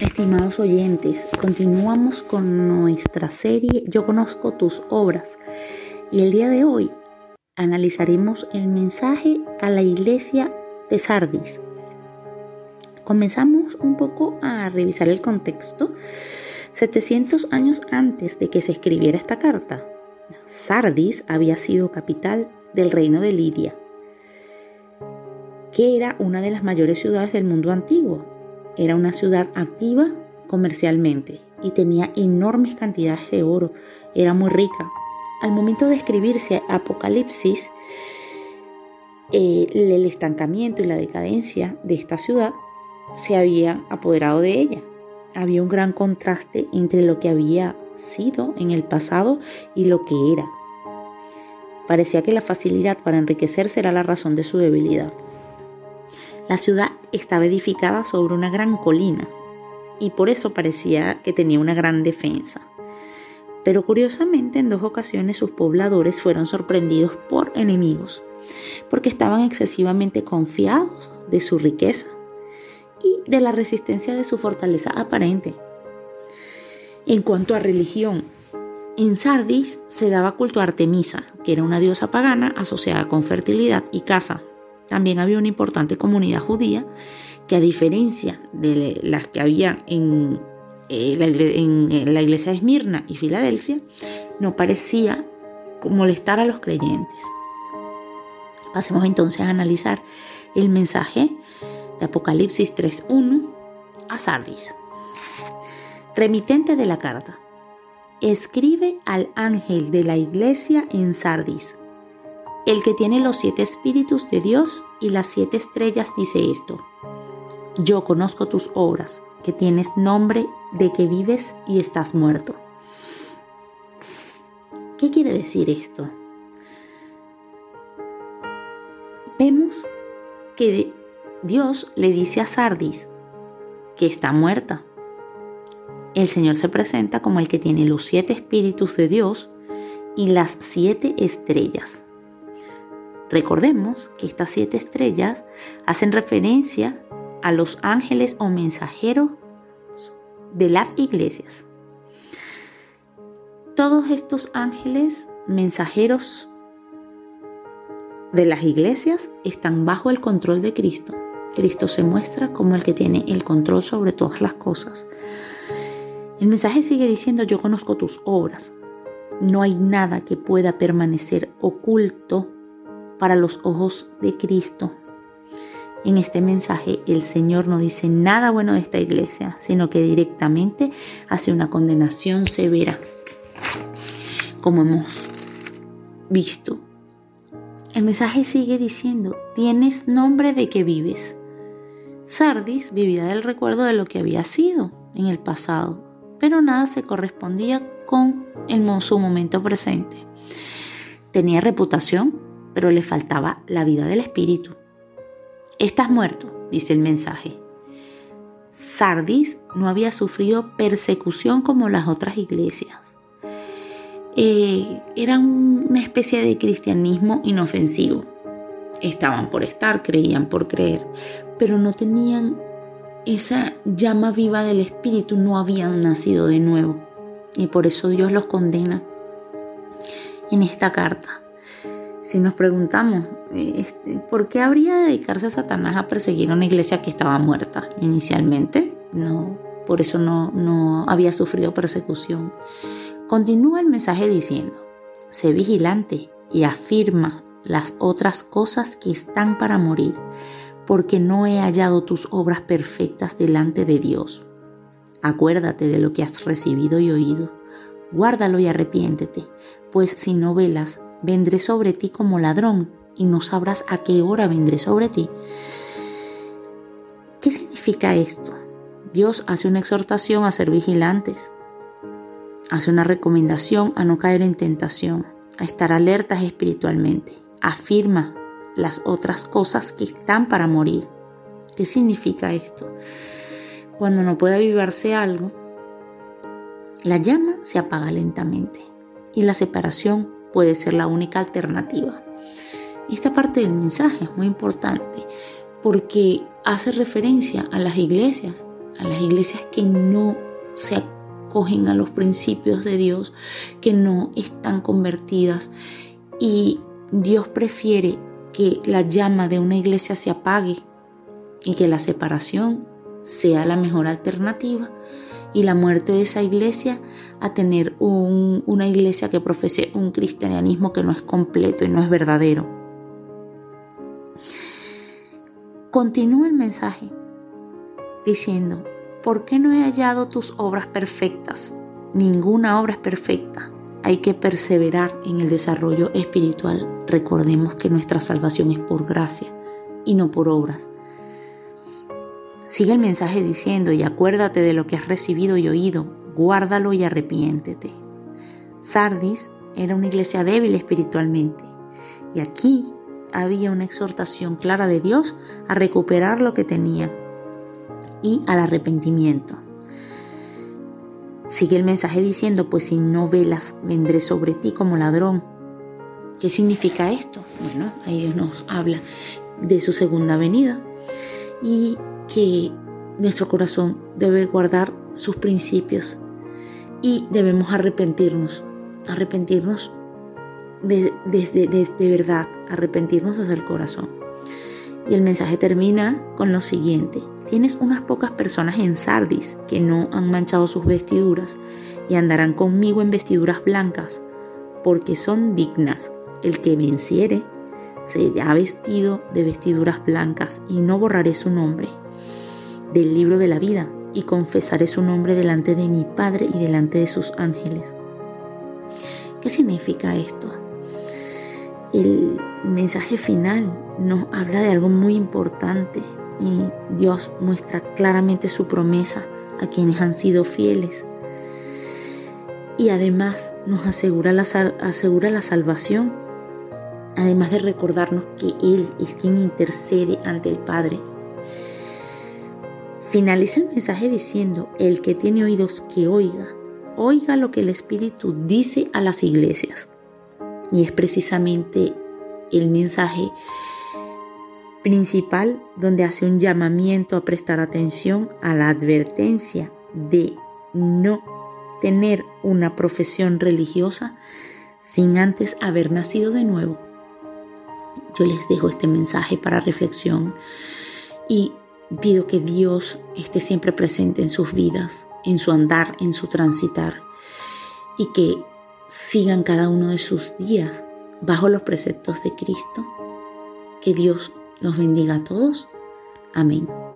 Estimados oyentes, continuamos con nuestra serie Yo conozco tus obras y el día de hoy analizaremos el mensaje a la iglesia de Sardis. Comenzamos un poco a revisar el contexto. 700 años antes de que se escribiera esta carta, Sardis había sido capital del reino de Lidia, que era una de las mayores ciudades del mundo antiguo era una ciudad activa comercialmente y tenía enormes cantidades de oro. Era muy rica. Al momento de escribirse Apocalipsis, eh, el estancamiento y la decadencia de esta ciudad se habían apoderado de ella. Había un gran contraste entre lo que había sido en el pasado y lo que era. Parecía que la facilidad para enriquecerse era la razón de su debilidad. La ciudad estaba edificada sobre una gran colina y por eso parecía que tenía una gran defensa. Pero curiosamente en dos ocasiones sus pobladores fueron sorprendidos por enemigos, porque estaban excesivamente confiados de su riqueza y de la resistencia de su fortaleza aparente. En cuanto a religión, en Sardis se daba culto a Artemisa, que era una diosa pagana asociada con fertilidad y caza, también había una importante comunidad judía que a diferencia de las que había en, eh, la, iglesia de Esmirna y Filadelfia, no parecía molestar a los creyentes. Pasemos entonces a analizar el mensaje de Apocalipsis 3.1 a Sardis. Remitente de la carta. Escribe al ángel de la iglesia en Sardis el que tiene los siete espíritus de Dios y las siete estrellas dice esto. Yo conozco tus obras, que tienes nombre de que vives y estás muerto. ¿Qué quiere decir esto? Vemos que Dios le dice a Sardis que está muerta. El Señor se presenta como el que tiene los siete espíritus de Dios y las siete estrellas. Recordemos que estas siete estrellas hacen referencia a los ángeles o mensajeros de las iglesias. Todos estos ángeles mensajeros de las iglesias están bajo el control de Cristo. Cristo se muestra como el que tiene el control sobre todas las cosas. El mensaje sigue diciendo, yo conozco tus obras. No hay nada que pueda permanecer oculto para los ojos de Cristo. En este mensaje el Señor no dice nada bueno de esta iglesia, sino que directamente hace una condenación severa, como hemos visto. El mensaje sigue diciendo, tienes nombre de que vives. Sardis vivía del recuerdo de lo que había sido en el pasado, pero nada se correspondía con su momento presente. Tenía reputación, pero le faltaba la vida del espíritu. Estás muerto, dice el mensaje. Sardis no había sufrido persecución como las otras iglesias. Eh, era una especie de cristianismo inofensivo. Estaban por estar, creían por creer, pero no tenían esa llama viva del espíritu, no habían nacido de nuevo. Y por eso Dios los condena en esta carta. Si nos preguntamos, este, ¿por qué habría de dedicarse Satanás a perseguir a una iglesia que estaba muerta inicialmente? No, por eso no, no había sufrido persecución. Continúa el mensaje diciendo, sé vigilante y afirma las otras cosas que están para morir, porque no he hallado tus obras perfectas delante de Dios. Acuérdate de lo que has recibido y oído, guárdalo y arrepiéntete, pues si no velas, vendré sobre ti como ladrón y no sabrás a qué hora vendré sobre ti. ¿Qué significa esto? Dios hace una exhortación a ser vigilantes, hace una recomendación a no caer en tentación, a estar alertas espiritualmente, afirma las otras cosas que están para morir. ¿Qué significa esto? Cuando no puede avivarse algo, la llama se apaga lentamente y la separación puede ser la única alternativa. Esta parte del mensaje es muy importante porque hace referencia a las iglesias, a las iglesias que no se acogen a los principios de Dios, que no están convertidas y Dios prefiere que la llama de una iglesia se apague y que la separación sea la mejor alternativa y la muerte de esa iglesia a tener una iglesia que profese un cristianismo que no es completo y no es verdadero. Continúa el mensaje diciendo, ¿por qué no he hallado tus obras perfectas? Ninguna obra es perfecta. Hay que perseverar en el desarrollo espiritual. Recordemos que nuestra salvación es por gracia y no por obras. Sigue el mensaje diciendo, y acuérdate de lo que has recibido y oído, guárdalo y arrepiéntete. Sardis era una iglesia débil espiritualmente, y aquí había una exhortación clara de Dios a recuperar lo que tenía y al arrepentimiento. Sigue el mensaje diciendo, pues si no velas, vendré sobre ti como ladrón. ¿Qué significa esto? Bueno, ahí Dios nos habla de su segunda venida y que nuestro corazón debe guardar sus principios y debemos arrepentirnos, arrepentirnos desde de, verdad, arrepentirnos desde el corazón. Y el mensaje termina con lo siguiente. Tienes unas pocas personas en Sardis que no han manchado sus vestiduras y andarán conmigo en vestiduras blancas, porque son dignas. El que venciere será vestido de vestiduras blancas y no borraré su nombre del libro de la vida y confesaré su nombre delante de mi Padre y delante de sus ángeles. ¿Qué significa esto? El mensaje final nos habla de algo muy importante y Dios muestra claramente su promesa a quienes han sido fieles. Y además nos asegura la, asegura la salvación, además de recordarnos que Él es quien intercede ante el Padre Finaliza el mensaje diciendo, el que tiene oídos que oiga, oiga lo que el Espíritu dice a las iglesias. Y es precisamente el mensaje principal donde hace un llamamiento a prestar atención a la advertencia de no tener una profesión religiosa sin antes haber nacido de nuevo. Yo les dejo este mensaje para reflexión y Pido que Dios esté siempre presente en sus vidas, en su andar, en su transitar, y que sigan cada uno de sus días bajo los preceptos de Cristo. Que Dios nos bendiga a todos. Amén.